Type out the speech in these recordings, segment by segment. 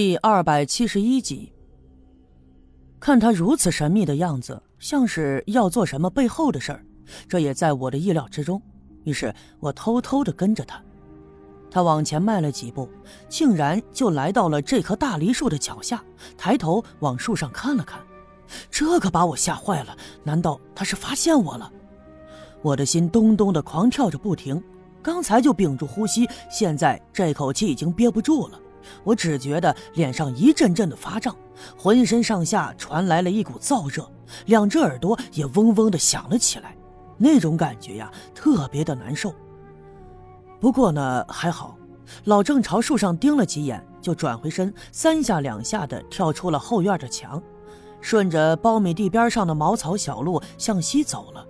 第二百七十一集。看他如此神秘的样子，像是要做什么背后的事儿，这也在我的意料之中。于是我偷偷的跟着他。他往前迈了几步，竟然就来到了这棵大梨树的脚下，抬头往树上看了看。这可把我吓坏了！难道他是发现我了？我的心咚咚的狂跳着不停。刚才就屏住呼吸，现在这口气已经憋不住了。我只觉得脸上一阵阵的发胀，浑身上下传来了一股燥热，两只耳朵也嗡嗡的响了起来，那种感觉呀，特别的难受。不过呢，还好，老郑朝树上盯了几眼，就转回身，三下两下的跳出了后院的墙，顺着苞米地边上的茅草小路向西走了。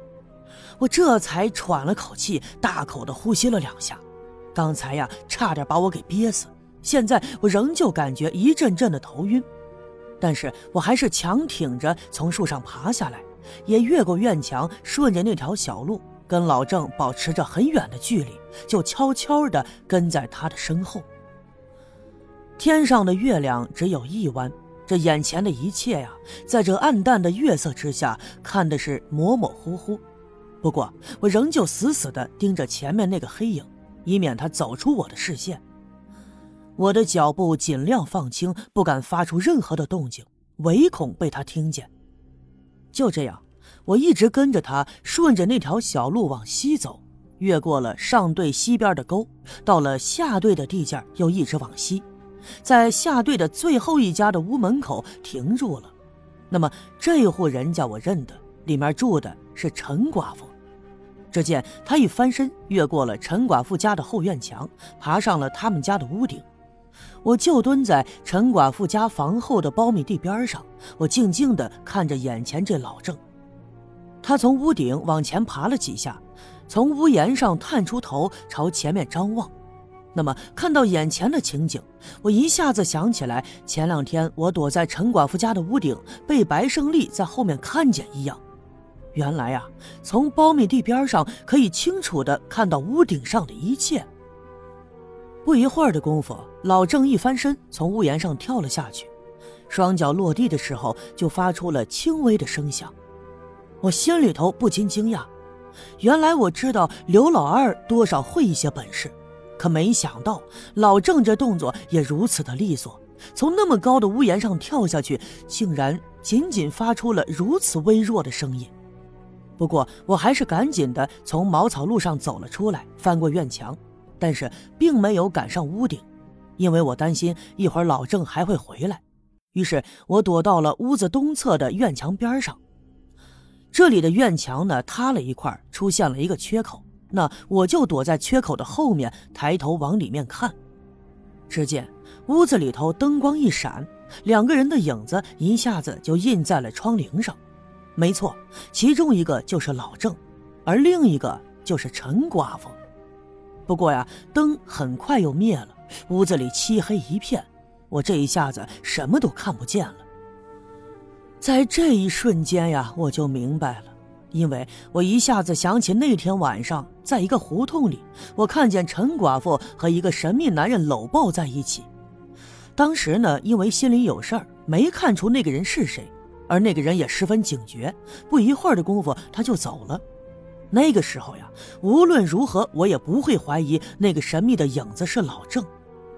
我这才喘了口气，大口的呼吸了两下，刚才呀，差点把我给憋死。现在我仍旧感觉一阵阵的头晕，但是我还是强挺着从树上爬下来，也越过院墙，顺着那条小路，跟老郑保持着很远的距离，就悄悄地跟在他的身后。天上的月亮只有一弯，这眼前的一切呀，在这暗淡的月色之下，看的是模模糊糊。不过我仍旧死死地盯着前面那个黑影，以免他走出我的视线。我的脚步尽量放轻，不敢发出任何的动静，唯恐被他听见。就这样，我一直跟着他，顺着那条小路往西走，越过了上队西边的沟，到了下队的地界，又一直往西，在下队的最后一家的屋门口停住了。那么这户人家我认得，里面住的是陈寡妇。只见他一翻身，越过了陈寡妇家的后院墙，爬上了他们家的屋顶。我就蹲在陈寡妇家房后的苞米地边上，我静静地看着眼前这老郑。他从屋顶往前爬了几下，从屋檐上探出头朝前面张望。那么看到眼前的情景，我一下子想起来前两天我躲在陈寡妇家的屋顶，被白胜利在后面看见一样。原来啊，从苞米地边上可以清楚地看到屋顶上的一切。不一会儿的功夫，老郑一翻身，从屋檐上跳了下去，双脚落地的时候就发出了轻微的声响。我心里头不禁惊讶，原来我知道刘老二多少会一些本事，可没想到老郑这动作也如此的利索，从那么高的屋檐上跳下去，竟然仅仅发出了如此微弱的声音。不过我还是赶紧的从茅草路上走了出来，翻过院墙。但是并没有赶上屋顶，因为我担心一会儿老郑还会回来，于是我躲到了屋子东侧的院墙边上。这里的院墙呢塌了一块，出现了一个缺口，那我就躲在缺口的后面，抬头往里面看。只见屋子里头灯光一闪，两个人的影子一下子就印在了窗棂上。没错，其中一个就是老郑，而另一个就是陈寡妇。不过呀，灯很快又灭了，屋子里漆黑一片，我这一下子什么都看不见了。在这一瞬间呀，我就明白了，因为我一下子想起那天晚上，在一个胡同里，我看见陈寡妇和一个神秘男人搂抱在一起。当时呢，因为心里有事儿，没看出那个人是谁，而那个人也十分警觉，不一会儿的功夫，他就走了。那个时候呀，无论如何我也不会怀疑那个神秘的影子是老郑。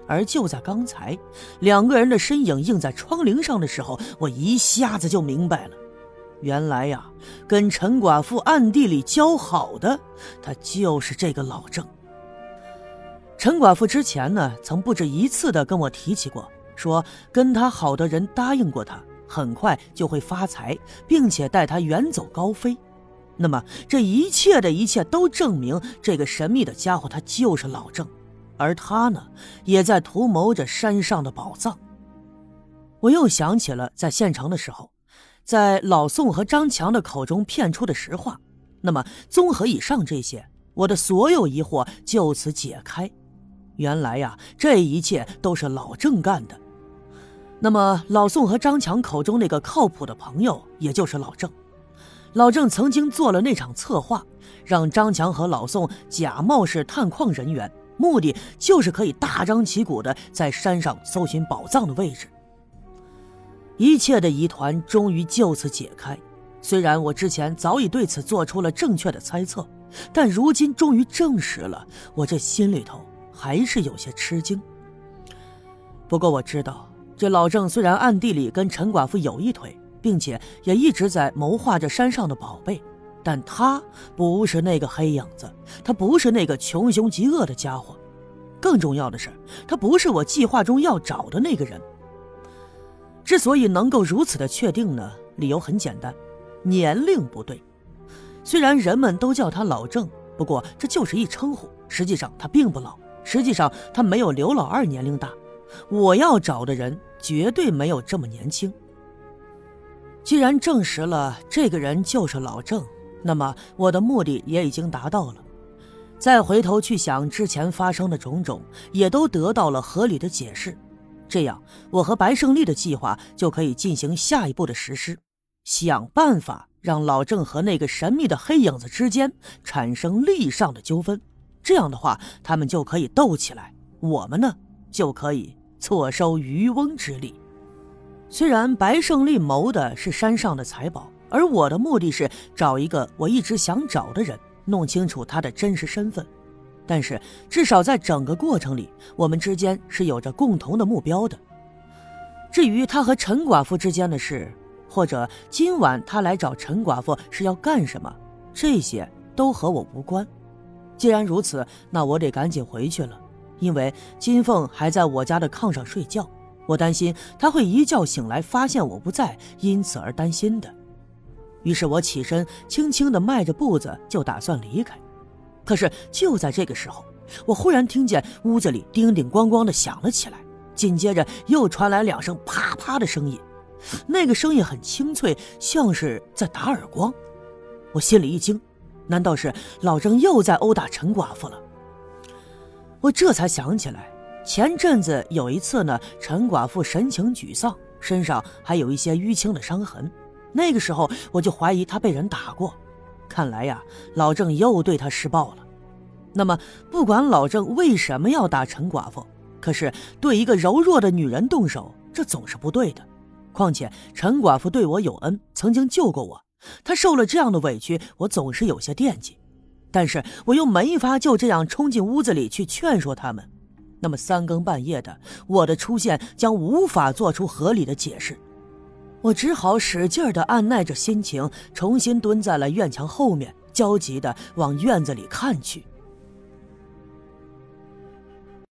而就在刚才，两个人的身影映在窗棂上的时候，我一下子就明白了，原来呀，跟陈寡妇暗地里交好的，他就是这个老郑。陈寡妇之前呢，曾不止一次的跟我提起过，说跟他好的人答应过他，很快就会发财，并且带他远走高飞。那么这一切的一切都证明，这个神秘的家伙他就是老郑，而他呢，也在图谋着山上的宝藏。我又想起了在县城的时候，在老宋和张强的口中骗出的实话。那么综合以上这些，我的所有疑惑就此解开。原来呀，这一切都是老郑干的。那么老宋和张强口中那个靠谱的朋友，也就是老郑。老郑曾经做了那场策划，让张强和老宋假冒是探矿人员，目的就是可以大张旗鼓的在山上搜寻宝藏的位置。一切的疑团终于就此解开。虽然我之前早已对此做出了正确的猜测，但如今终于证实了，我这心里头还是有些吃惊。不过我知道，这老郑虽然暗地里跟陈寡妇有一腿，并且也一直在谋划着山上的宝贝，但他不是那个黑影子，他不是那个穷凶极恶的家伙。更重要的是，他不是我计划中要找的那个人。之所以能够如此的确定呢，理由很简单。年龄不对，虽然人们都叫他老郑，不过这就是一称呼，实际上他并不老，实际上他没有刘老二年龄大。我要找的人绝对没有这么年轻。既然证实了这个人就是老郑，那么我的目的也已经达到了。再回头去想之前发生的种种，也都得到了合理的解释，这样我和白胜利的计划就可以进行下一步的实施。想办法让老郑和那个神秘的黑影子之间产生利益上的纠纷，这样的话，他们就可以斗起来，我们呢就可以错收渔翁之利。虽然白胜利谋的是山上的财宝，而我的目的是找一个我一直想找的人，弄清楚他的真实身份，但是至少在整个过程里，我们之间是有着共同的目标的。至于他和陈寡妇之间的事，或者今晚他来找陈寡妇是要干什么？这些都和我无关。既然如此，那我得赶紧回去了，因为金凤还在我家的炕上睡觉，我担心他会一觉醒来发现我不在，因此而担心的。于是我起身，轻轻地迈着步子就打算离开。可是就在这个时候，我忽然听见屋子里叮叮咣咣地响了起来，紧接着又传来两声啪啪的声音。那个声音很清脆，像是在打耳光。我心里一惊，难道是老郑又在殴打陈寡妇了？我这才想起来，前阵子有一次呢，陈寡妇神情沮丧，身上还有一些淤青的伤痕。那个时候我就怀疑她被人打过。看来呀，老郑又对她施暴了。那么，不管老郑为什么要打陈寡妇，可是对一个柔弱的女人动手，这总是不对的。况且陈寡妇对我有恩，曾经救过我。她受了这样的委屈，我总是有些惦记。但是我又没法就这样冲进屋子里去劝说他们。那么三更半夜的，我的出现将无法做出合理的解释。我只好使劲的按耐着心情，重新蹲在了院墙后面，焦急的往院子里看去。